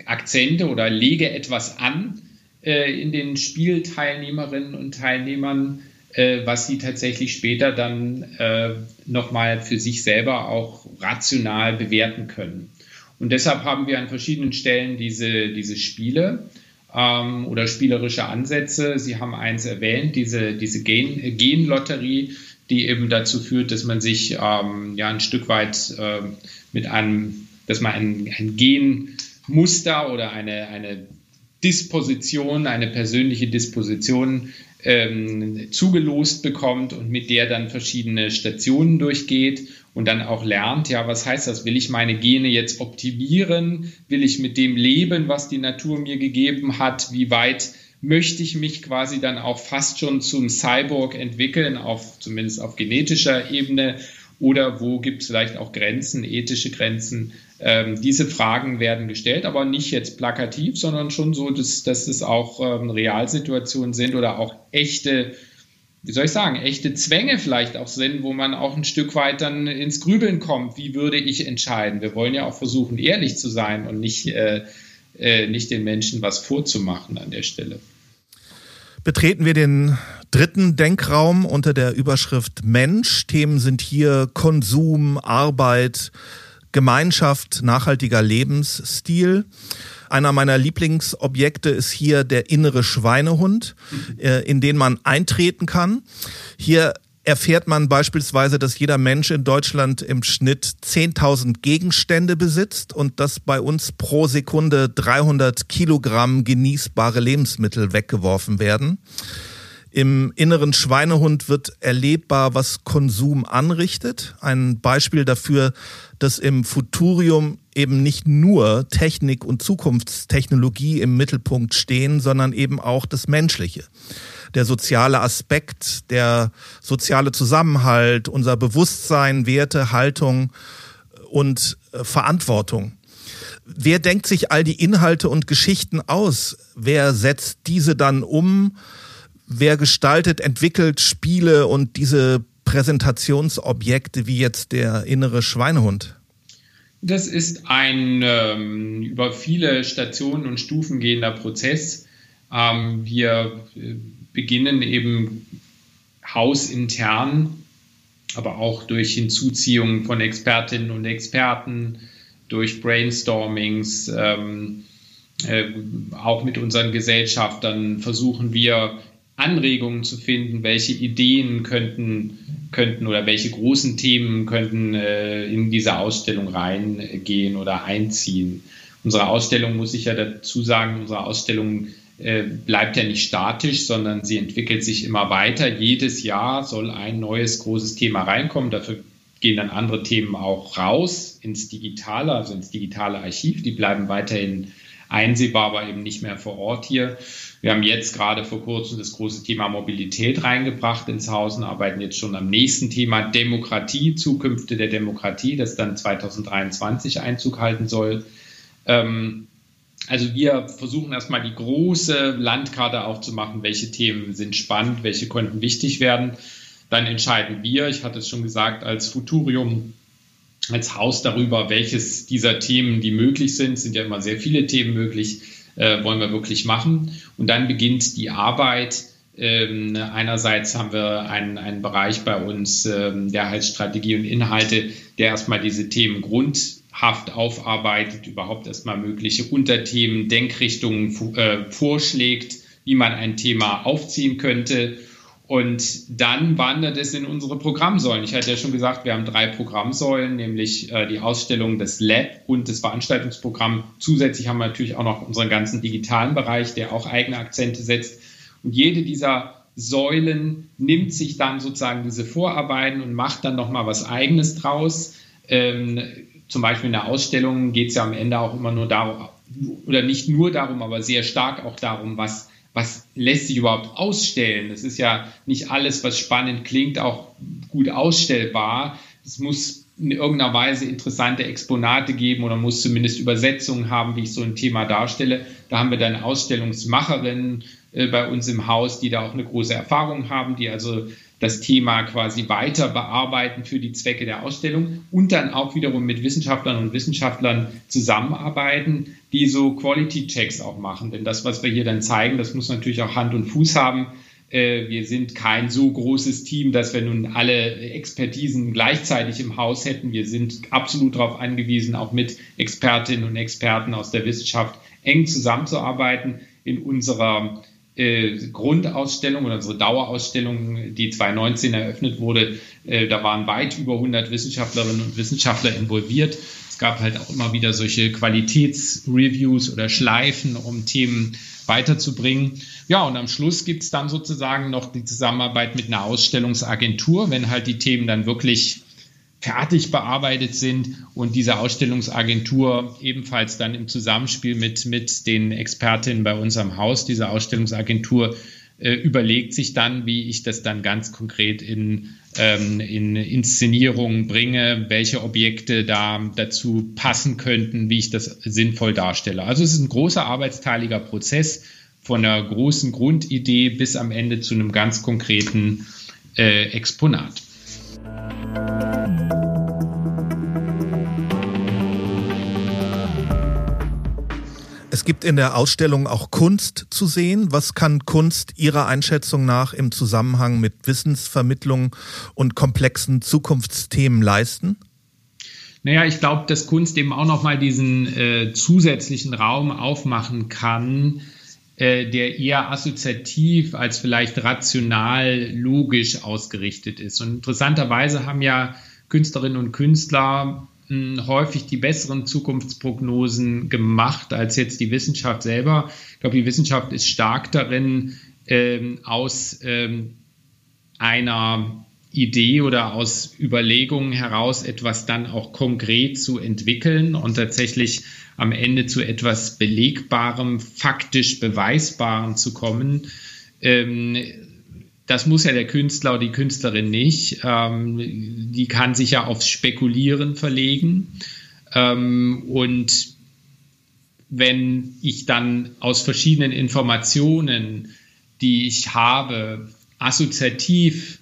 Akzente oder lege etwas an in den Spielteilnehmerinnen und Teilnehmern, äh, was sie tatsächlich später dann äh, nochmal für sich selber auch rational bewerten können. Und deshalb haben wir an verschiedenen Stellen diese, diese Spiele ähm, oder spielerische Ansätze. Sie haben eins erwähnt, diese, diese Gen, Genlotterie, die eben dazu führt, dass man sich ähm, ja ein Stück weit äh, mit einem, dass man ein, ein Genmuster oder eine, eine Disposition, eine persönliche Disposition ähm, zugelost bekommt und mit der dann verschiedene Stationen durchgeht und dann auch lernt, ja, was heißt das? Will ich meine Gene jetzt optimieren? Will ich mit dem leben, was die Natur mir gegeben hat? Wie weit möchte ich mich quasi dann auch fast schon zum Cyborg entwickeln, auf, zumindest auf genetischer Ebene? Oder wo gibt es vielleicht auch Grenzen, ethische Grenzen? Ähm, diese Fragen werden gestellt, aber nicht jetzt plakativ, sondern schon so, dass, dass es auch ähm, Realsituationen sind oder auch echte, wie soll ich sagen, echte Zwänge vielleicht auch sind, wo man auch ein Stück weit dann ins Grübeln kommt. Wie würde ich entscheiden? Wir wollen ja auch versuchen, ehrlich zu sein und nicht, äh, äh, nicht den Menschen was vorzumachen an der Stelle. Betreten wir den dritten Denkraum unter der Überschrift Mensch. Themen sind hier Konsum, Arbeit, Gemeinschaft, nachhaltiger Lebensstil. Einer meiner Lieblingsobjekte ist hier der innere Schweinehund, äh, in den man eintreten kann. Hier erfährt man beispielsweise, dass jeder Mensch in Deutschland im Schnitt 10.000 Gegenstände besitzt und dass bei uns pro Sekunde 300 Kilogramm genießbare Lebensmittel weggeworfen werden. Im inneren Schweinehund wird erlebbar, was Konsum anrichtet. Ein Beispiel dafür, dass im Futurium eben nicht nur Technik und Zukunftstechnologie im Mittelpunkt stehen, sondern eben auch das Menschliche. Der soziale Aspekt, der soziale Zusammenhalt, unser Bewusstsein, Werte, Haltung und äh, Verantwortung. Wer denkt sich all die Inhalte und Geschichten aus? Wer setzt diese dann um? Wer gestaltet, entwickelt Spiele und diese Präsentationsobjekte wie jetzt der innere Schweinehund? Das ist ein ähm, über viele Stationen und Stufen gehender Prozess. Ähm, wir äh, beginnen eben hausintern, aber auch durch Hinzuziehung von Expertinnen und Experten, durch Brainstormings, ähm, äh, auch mit unseren Gesellschaftern versuchen wir Anregungen zu finden, welche Ideen könnten, könnten oder welche großen Themen könnten äh, in diese Ausstellung reingehen oder einziehen. Unsere Ausstellung, muss ich ja dazu sagen, unsere Ausstellung äh, bleibt ja nicht statisch, sondern sie entwickelt sich immer weiter. Jedes Jahr soll ein neues großes Thema reinkommen. Dafür gehen dann andere Themen auch raus ins Digitale, also ins digitale Archiv. Die bleiben weiterhin einsehbar, aber eben nicht mehr vor Ort hier. Wir haben jetzt gerade vor kurzem das große Thema Mobilität reingebracht ins Haus und arbeiten jetzt schon am nächsten Thema Demokratie, Zukünfte der Demokratie, das dann 2023 Einzug halten soll. Ähm, also wir versuchen erstmal die große Landkarte aufzumachen, welche Themen sind spannend, welche könnten wichtig werden. Dann entscheiden wir, ich hatte es schon gesagt, als Futurium, als Haus darüber, welches dieser Themen, die möglich sind, sind ja immer sehr viele Themen möglich, äh, wollen wir wirklich machen. Und dann beginnt die Arbeit. Ähm, einerseits haben wir einen, einen Bereich bei uns, ähm, der heißt Strategie und Inhalte, der erstmal diese Themen grundhaft aufarbeitet, überhaupt erstmal mögliche Unterthemen, Denkrichtungen äh, vorschlägt, wie man ein Thema aufziehen könnte und dann wandert es in unsere Programmsäulen. Ich hatte ja schon gesagt, wir haben drei Programmsäulen, nämlich äh, die Ausstellung, das Lab und das Veranstaltungsprogramm. Zusätzlich haben wir natürlich auch noch unseren ganzen digitalen Bereich, der auch eigene Akzente setzt. Und jede dieser Säulen nimmt sich dann sozusagen diese Vorarbeiten und macht dann nochmal was Eigenes draus. Ähm, zum Beispiel in der Ausstellung geht es ja am Ende auch immer nur darum, oder nicht nur darum, aber sehr stark auch darum, was was lässt sich überhaupt ausstellen? Das ist ja nicht alles, was spannend klingt, auch gut ausstellbar. Es muss in irgendeiner Weise interessante Exponate geben oder muss zumindest Übersetzungen haben, wie ich so ein Thema darstelle. Da haben wir dann Ausstellungsmacherinnen äh, bei uns im Haus, die da auch eine große Erfahrung haben, die also das Thema quasi weiter bearbeiten für die Zwecke der Ausstellung und dann auch wiederum mit Wissenschaftlern und Wissenschaftlern zusammenarbeiten, die so Quality Checks auch machen. Denn das, was wir hier dann zeigen, das muss natürlich auch Hand und Fuß haben. Äh, wir sind kein so großes Team, dass wir nun alle Expertisen gleichzeitig im Haus hätten. Wir sind absolut darauf angewiesen, auch mit Expertinnen und Experten aus der Wissenschaft eng zusammenzuarbeiten in unserer äh, Grundausstellung oder unsere Dauerausstellung, die 2019 eröffnet wurde, äh, da waren weit über 100 Wissenschaftlerinnen und Wissenschaftler involviert. Es gab halt auch immer wieder solche Qualitätsreviews oder Schleifen, um Themen weiterzubringen. Ja, und am Schluss gibt es dann sozusagen noch die Zusammenarbeit mit einer Ausstellungsagentur, wenn halt die Themen dann wirklich fertig bearbeitet sind und diese Ausstellungsagentur ebenfalls dann im Zusammenspiel mit, mit den Expertinnen bei uns am Haus, diese Ausstellungsagentur äh, überlegt sich dann, wie ich das dann ganz konkret in, ähm, in Inszenierungen bringe, welche Objekte da dazu passen könnten, wie ich das sinnvoll darstelle. Also es ist ein großer arbeitsteiliger Prozess von einer großen Grundidee bis am Ende zu einem ganz konkreten äh, Exponat. Es gibt in der Ausstellung auch Kunst zu sehen. Was kann Kunst Ihrer Einschätzung nach im Zusammenhang mit Wissensvermittlung und komplexen Zukunftsthemen leisten? Naja, ich glaube, dass Kunst eben auch nochmal diesen äh, zusätzlichen Raum aufmachen kann, äh, der eher assoziativ als vielleicht rational, logisch ausgerichtet ist. Und interessanterweise haben ja Künstlerinnen und Künstler häufig die besseren Zukunftsprognosen gemacht als jetzt die Wissenschaft selber. Ich glaube, die Wissenschaft ist stark darin, ähm, aus ähm, einer Idee oder aus Überlegungen heraus etwas dann auch konkret zu entwickeln und tatsächlich am Ende zu etwas Belegbarem, faktisch Beweisbarem zu kommen. Ähm, das muss ja der Künstler oder die Künstlerin nicht. Ähm, die kann sich ja aufs Spekulieren verlegen. Ähm, und wenn ich dann aus verschiedenen Informationen, die ich habe, assoziativ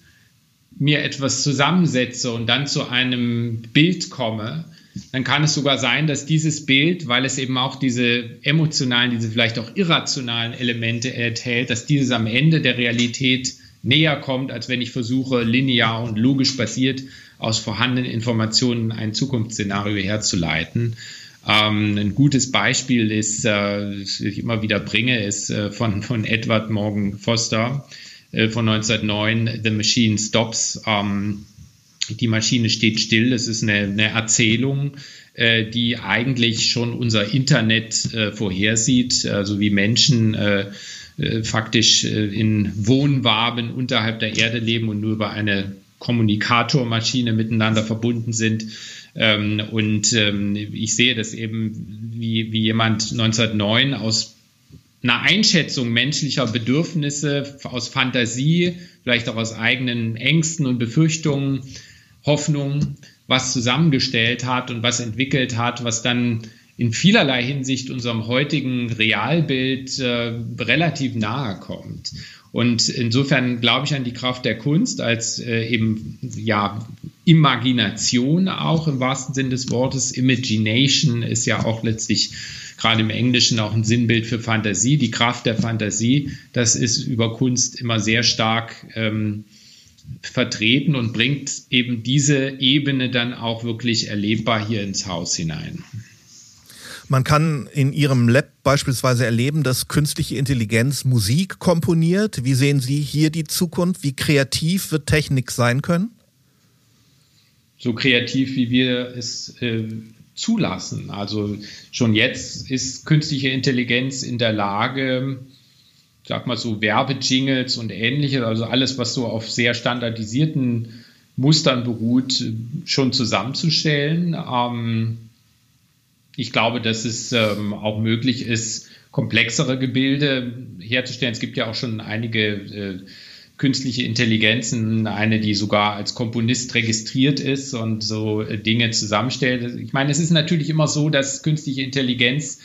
mir etwas zusammensetze und dann zu einem Bild komme, dann kann es sogar sein, dass dieses Bild, weil es eben auch diese emotionalen, diese vielleicht auch irrationalen Elemente enthält, dass dieses am Ende der Realität näher kommt, als wenn ich versuche, linear und logisch basiert aus vorhandenen Informationen ein Zukunftsszenario herzuleiten. Ähm, ein gutes Beispiel ist, äh, das ich immer wieder bringe, ist äh, von, von Edward Morgan Foster äh, von 1909, The Machine Stops. Ähm, die Maschine steht still. Das ist eine, eine Erzählung, äh, die eigentlich schon unser Internet äh, vorhersieht, also wie Menschen äh, faktisch äh, in Wohnwaben unterhalb der Erde leben und nur über eine Kommunikatormaschine miteinander verbunden sind. Ähm, und ähm, ich sehe das eben, wie, wie jemand 1909 aus einer Einschätzung menschlicher Bedürfnisse, aus Fantasie, vielleicht auch aus eigenen Ängsten und Befürchtungen, Hoffnungen, was zusammengestellt hat und was entwickelt hat, was dann in vielerlei Hinsicht unserem heutigen Realbild äh, relativ nahe kommt. Und insofern glaube ich an die Kraft der Kunst als äh, eben ja Imagination auch im wahrsten Sinn des Wortes. Imagination ist ja auch letztlich gerade im Englischen auch ein Sinnbild für Fantasie. Die Kraft der Fantasie, das ist über Kunst immer sehr stark ähm, vertreten und bringt eben diese Ebene dann auch wirklich erlebbar hier ins Haus hinein. Man kann in Ihrem Lab beispielsweise erleben, dass künstliche Intelligenz Musik komponiert. Wie sehen Sie hier die Zukunft? Wie kreativ wird Technik sein können? So kreativ, wie wir es äh, zulassen. Also schon jetzt ist künstliche Intelligenz in der Lage, sag mal so Werbejingles und ähnliches, also alles, was so auf sehr standardisierten Mustern beruht, schon zusammenzustellen. Ähm, ich glaube, dass es ähm, auch möglich ist, komplexere Gebilde herzustellen. Es gibt ja auch schon einige äh, künstliche Intelligenzen, eine, die sogar als Komponist registriert ist und so äh, Dinge zusammenstellt. Ich meine, es ist natürlich immer so, dass künstliche Intelligenz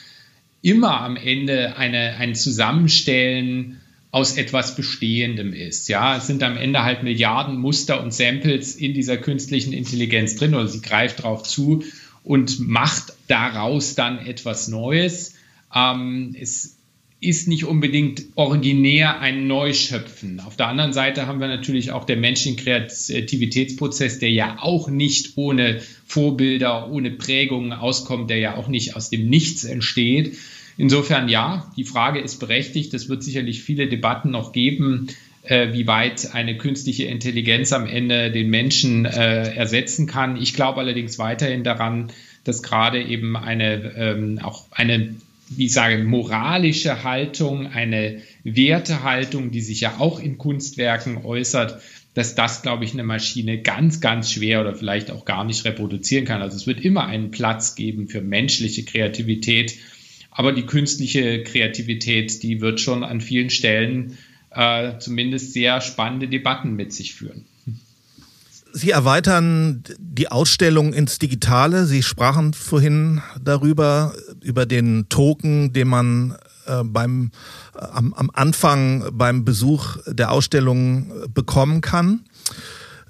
immer am Ende eine, ein Zusammenstellen aus etwas Bestehendem ist. Ja, es sind am Ende halt Milliarden Muster und Samples in dieser künstlichen Intelligenz drin oder sie greift darauf zu und macht daraus dann etwas Neues. Ähm, es ist nicht unbedingt originär ein Neuschöpfen. Auf der anderen Seite haben wir natürlich auch den menschlichen Kreativitätsprozess, der ja auch nicht ohne Vorbilder, ohne Prägungen auskommt, der ja auch nicht aus dem Nichts entsteht. Insofern ja, die Frage ist berechtigt. Es wird sicherlich viele Debatten noch geben, äh, wie weit eine künstliche Intelligenz am Ende den Menschen äh, ersetzen kann. Ich glaube allerdings weiterhin daran, dass gerade eben eine ähm, auch eine wie ich sage, moralische Haltung, eine Wertehaltung, die sich ja auch in Kunstwerken äußert, dass das, glaube ich, eine Maschine ganz, ganz schwer oder vielleicht auch gar nicht reproduzieren kann. Also es wird immer einen Platz geben für menschliche Kreativität aber die künstliche Kreativität, die wird schon an vielen Stellen äh, zumindest sehr spannende Debatten mit sich führen. Sie erweitern die Ausstellung ins Digitale. Sie sprachen vorhin darüber, über den Token, den man äh, beim, äh, am, am Anfang beim Besuch der Ausstellung bekommen kann.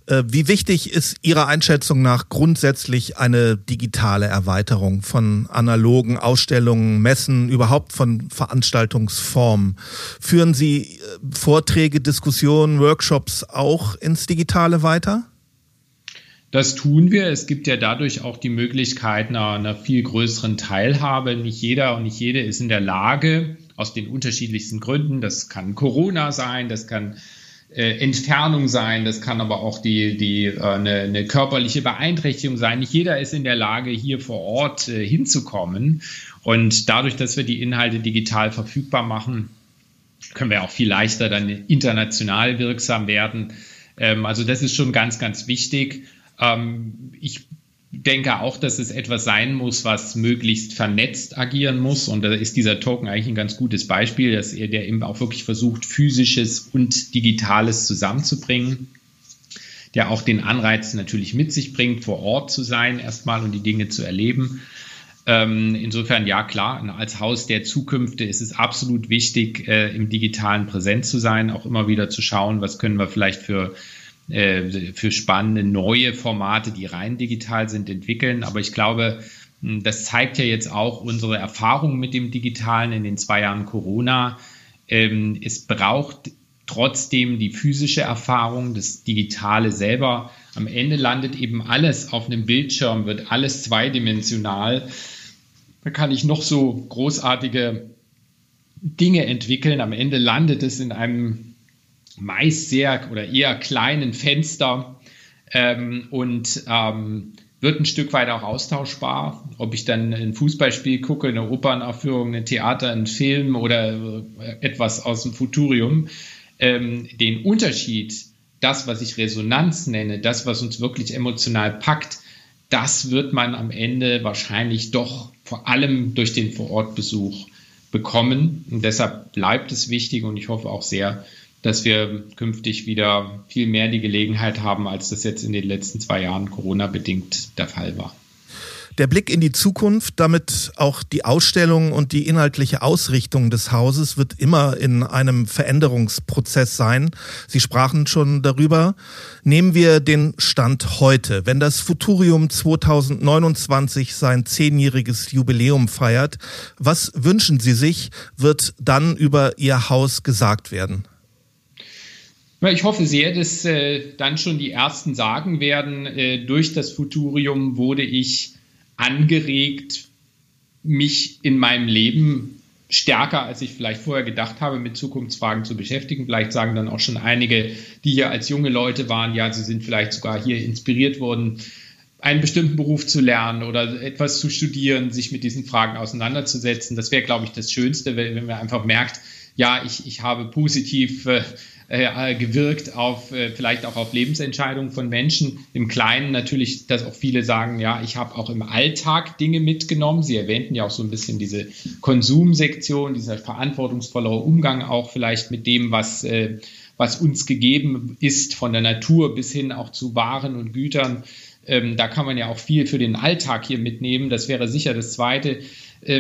Äh, wie wichtig ist Ihrer Einschätzung nach grundsätzlich eine digitale Erweiterung von analogen Ausstellungen, Messen, überhaupt von Veranstaltungsformen? Führen Sie äh, Vorträge, Diskussionen, Workshops auch ins Digitale weiter? Das tun wir. Es gibt ja dadurch auch die Möglichkeit einer, einer viel größeren Teilhabe. Nicht jeder und nicht jede ist in der Lage, aus den unterschiedlichsten Gründen, das kann Corona sein, das kann äh, Entfernung sein, das kann aber auch die, die, äh, eine, eine körperliche Beeinträchtigung sein. Nicht jeder ist in der Lage, hier vor Ort äh, hinzukommen. Und dadurch, dass wir die Inhalte digital verfügbar machen, können wir auch viel leichter dann international wirksam werden. Ähm, also das ist schon ganz, ganz wichtig. Ähm, ich denke auch, dass es etwas sein muss, was möglichst vernetzt agieren muss. Und da ist dieser Token eigentlich ein ganz gutes Beispiel, dass er der eben auch wirklich versucht, physisches und digitales zusammenzubringen. Der auch den Anreiz natürlich mit sich bringt, vor Ort zu sein erstmal und die Dinge zu erleben. Ähm, insofern, ja klar, als Haus der Zukünfte ist es absolut wichtig, äh, im digitalen präsent zu sein, auch immer wieder zu schauen, was können wir vielleicht für äh, für spannende neue Formate, die rein digital sind, entwickeln. Aber ich glaube, hm, das zeigt ja jetzt auch unsere Erfahrung mit dem Digitalen in den zwei Jahren Corona. Ähm, es braucht trotzdem die physische Erfahrung, das Digitale selber. Am Ende landet eben alles auf einem Bildschirm, wird alles zweidimensional. Da kann ich noch so großartige Dinge entwickeln. Am Ende landet es in einem meist sehr oder eher kleinen Fenster ähm, und ähm, wird ein Stück weit auch austauschbar. Ob ich dann ein Fußballspiel gucke, eine Opernaufführung, ein Theater, ein Film oder äh, etwas aus dem Futurium. Ähm, den Unterschied, das, was ich Resonanz nenne, das, was uns wirklich emotional packt, das wird man am Ende wahrscheinlich doch vor allem durch den Vorortbesuch bekommen. Und deshalb bleibt es wichtig und ich hoffe auch sehr, dass wir künftig wieder viel mehr die Gelegenheit haben, als das jetzt in den letzten zwei Jahren Corona-bedingt der Fall war. Der Blick in die Zukunft, damit auch die Ausstellung und die inhaltliche Ausrichtung des Hauses wird immer in einem Veränderungsprozess sein. Sie sprachen schon darüber. Nehmen wir den Stand heute. Wenn das Futurium 2029 sein zehnjähriges Jubiläum feiert, was wünschen Sie sich, wird dann über Ihr Haus gesagt werden? Ich hoffe sehr, dass äh, dann schon die ersten sagen werden, äh, durch das Futurium wurde ich angeregt, mich in meinem Leben stärker, als ich vielleicht vorher gedacht habe, mit Zukunftsfragen zu beschäftigen. Vielleicht sagen dann auch schon einige, die hier als junge Leute waren, ja, sie sind vielleicht sogar hier inspiriert worden, einen bestimmten Beruf zu lernen oder etwas zu studieren, sich mit diesen Fragen auseinanderzusetzen. Das wäre, glaube ich, das Schönste, wenn, wenn man einfach merkt, ja, ich, ich habe positiv äh, äh, gewirkt auf äh, vielleicht auch auf Lebensentscheidungen von Menschen. Im Kleinen natürlich, dass auch viele sagen, ja, ich habe auch im Alltag Dinge mitgenommen. Sie erwähnten ja auch so ein bisschen diese Konsumsektion, dieser verantwortungsvollere Umgang auch vielleicht mit dem, was, äh, was uns gegeben ist von der Natur bis hin auch zu Waren und Gütern. Ähm, da kann man ja auch viel für den Alltag hier mitnehmen. Das wäre sicher das Zweite, äh,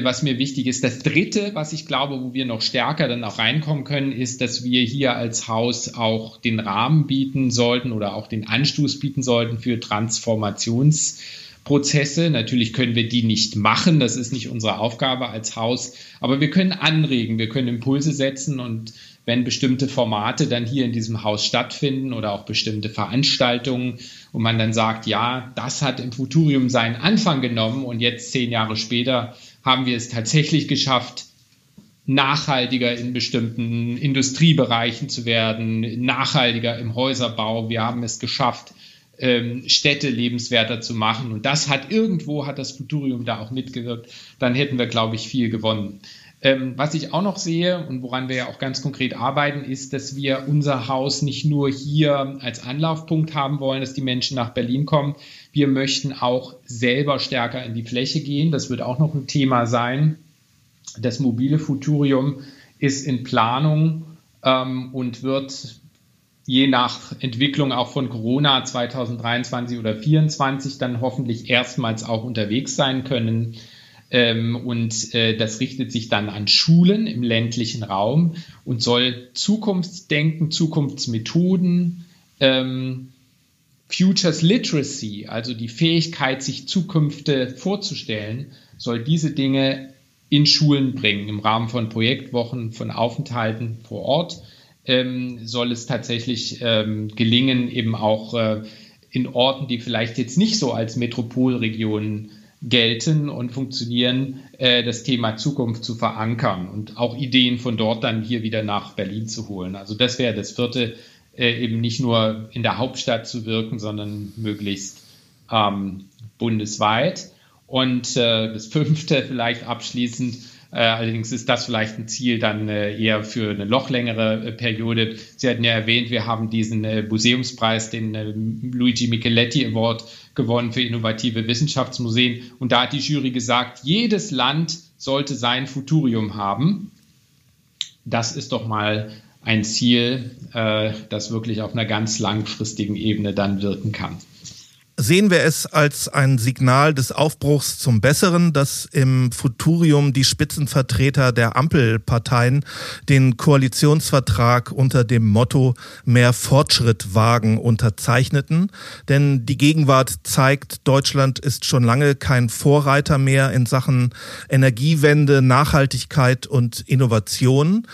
was mir wichtig ist. Das Dritte, was ich glaube, wo wir noch stärker dann auch reinkommen können, ist, dass wir hier als Haus auch den Rahmen bieten sollten oder auch den Anstoß bieten sollten für Transformations- Prozesse. Natürlich können wir die nicht machen, das ist nicht unsere Aufgabe als Haus, aber wir können anregen, wir können Impulse setzen und wenn bestimmte Formate dann hier in diesem Haus stattfinden oder auch bestimmte Veranstaltungen und man dann sagt, ja, das hat im Futurium seinen Anfang genommen und jetzt zehn Jahre später haben wir es tatsächlich geschafft, nachhaltiger in bestimmten Industriebereichen zu werden, nachhaltiger im Häuserbau. Wir haben es geschafft, ähm, Städte lebenswerter zu machen. Und das hat irgendwo, hat das Futurium da auch mitgewirkt. Dann hätten wir, glaube ich, viel gewonnen. Ähm, was ich auch noch sehe und woran wir ja auch ganz konkret arbeiten, ist, dass wir unser Haus nicht nur hier als Anlaufpunkt haben wollen, dass die Menschen nach Berlin kommen. Wir möchten auch selber stärker in die Fläche gehen. Das wird auch noch ein Thema sein. Das mobile Futurium ist in Planung ähm, und wird je nach Entwicklung auch von Corona 2023 oder 2024 dann hoffentlich erstmals auch unterwegs sein können. Ähm, und äh, das richtet sich dann an Schulen im ländlichen Raum und soll Zukunftsdenken, Zukunftsmethoden, ähm, Futures Literacy, also die Fähigkeit, sich Zukünfte vorzustellen, soll diese Dinge in Schulen bringen im Rahmen von Projektwochen, von Aufenthalten vor Ort ähm, soll es tatsächlich ähm, gelingen, eben auch äh, in Orten, die vielleicht jetzt nicht so als Metropolregionen gelten und funktionieren, äh, das Thema Zukunft zu verankern und auch Ideen von dort dann hier wieder nach Berlin zu holen. Also das wäre das vierte, äh, eben nicht nur in der Hauptstadt zu wirken, sondern möglichst ähm, bundesweit. Und äh, das fünfte vielleicht abschließend, äh, allerdings ist das vielleicht ein Ziel dann äh, eher für eine noch längere äh, Periode. Sie hatten ja erwähnt, wir haben diesen Museumspreis, den Luigi Micheletti Award gewonnen für innovative Wissenschaftsmuseen. Und da hat die Jury gesagt, jedes Land sollte sein Futurium haben. Das ist doch mal ein Ziel, das wirklich auf einer ganz langfristigen Ebene dann wirken kann. Sehen wir es als ein Signal des Aufbruchs zum Besseren, dass im Futurium die Spitzenvertreter der Ampelparteien den Koalitionsvertrag unter dem Motto mehr Fortschritt wagen unterzeichneten? Denn die Gegenwart zeigt, Deutschland ist schon lange kein Vorreiter mehr in Sachen Energiewende, Nachhaltigkeit und Innovation.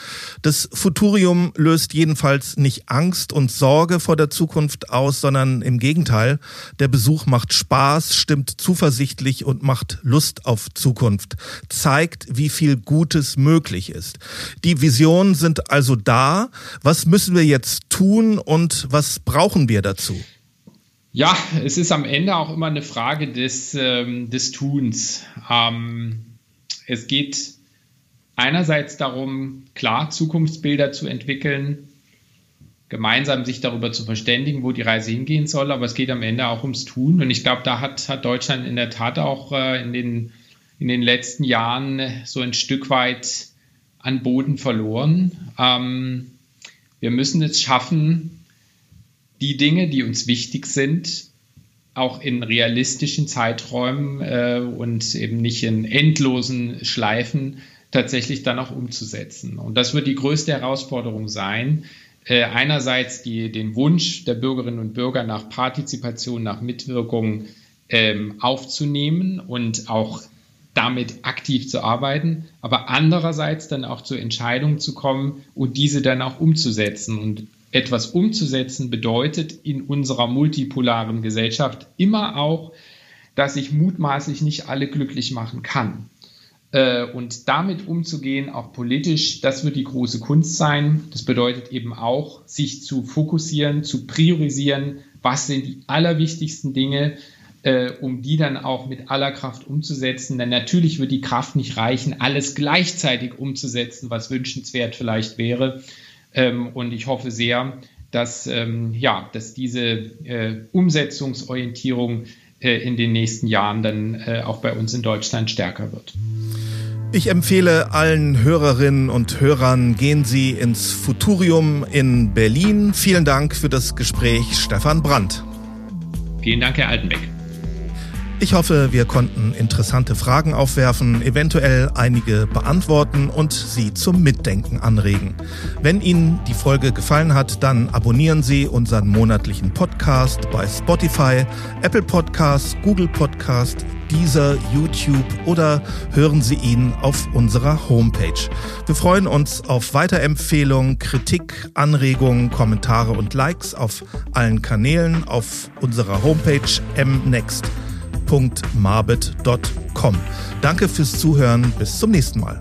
Das Futurium löst jedenfalls nicht Angst und Sorge vor der Zukunft aus, sondern im Gegenteil. Der Besuch macht Spaß, stimmt zuversichtlich und macht Lust auf Zukunft, zeigt, wie viel Gutes möglich ist. Die Visionen sind also da. Was müssen wir jetzt tun und was brauchen wir dazu? Ja, es ist am Ende auch immer eine Frage des, ähm, des Tuns. Ähm, es geht einerseits darum, klar Zukunftsbilder zu entwickeln, gemeinsam sich darüber zu verständigen, wo die Reise hingehen soll. Aber es geht am Ende auch ums Tun. Und ich glaube, da hat, hat Deutschland in der Tat auch äh, in, den, in den letzten Jahren so ein Stück weit an Boden verloren. Ähm, wir müssen es schaffen, die Dinge, die uns wichtig sind, auch in realistischen Zeiträumen äh, und eben nicht in endlosen Schleifen tatsächlich dann auch umzusetzen. Und das wird die größte Herausforderung sein, äh, einerseits die, den Wunsch der Bürgerinnen und Bürger nach Partizipation, nach Mitwirkung ähm, aufzunehmen und auch damit aktiv zu arbeiten, aber andererseits dann auch zur Entscheidung zu kommen und diese dann auch umzusetzen. Und etwas umzusetzen bedeutet in unserer multipolaren Gesellschaft immer auch, dass ich mutmaßlich nicht alle glücklich machen kann. Äh, und damit umzugehen, auch politisch, das wird die große Kunst sein. Das bedeutet eben auch, sich zu fokussieren, zu priorisieren, was sind die allerwichtigsten Dinge, äh, um die dann auch mit aller Kraft umzusetzen. Denn natürlich wird die Kraft nicht reichen, alles gleichzeitig umzusetzen, was wünschenswert vielleicht wäre. Ähm, und ich hoffe sehr, dass, ähm, ja, dass diese äh, Umsetzungsorientierung in den nächsten Jahren dann äh, auch bei uns in Deutschland stärker wird. Ich empfehle allen Hörerinnen und Hörern, gehen Sie ins Futurium in Berlin. Vielen Dank für das Gespräch, Stefan Brandt. Vielen Dank, Herr Altenbeck. Ich hoffe, wir konnten interessante Fragen aufwerfen, eventuell einige beantworten und Sie zum Mitdenken anregen. Wenn Ihnen die Folge gefallen hat, dann abonnieren Sie unseren monatlichen Podcast bei Spotify, Apple Podcasts, Google Podcast, Deezer, YouTube oder hören Sie ihn auf unserer Homepage. Wir freuen uns auf Weiterempfehlungen, Kritik, Anregungen, Kommentare und Likes auf allen Kanälen auf unserer Homepage mnext.com www.marbet.com. Danke fürs Zuhören. Bis zum nächsten Mal.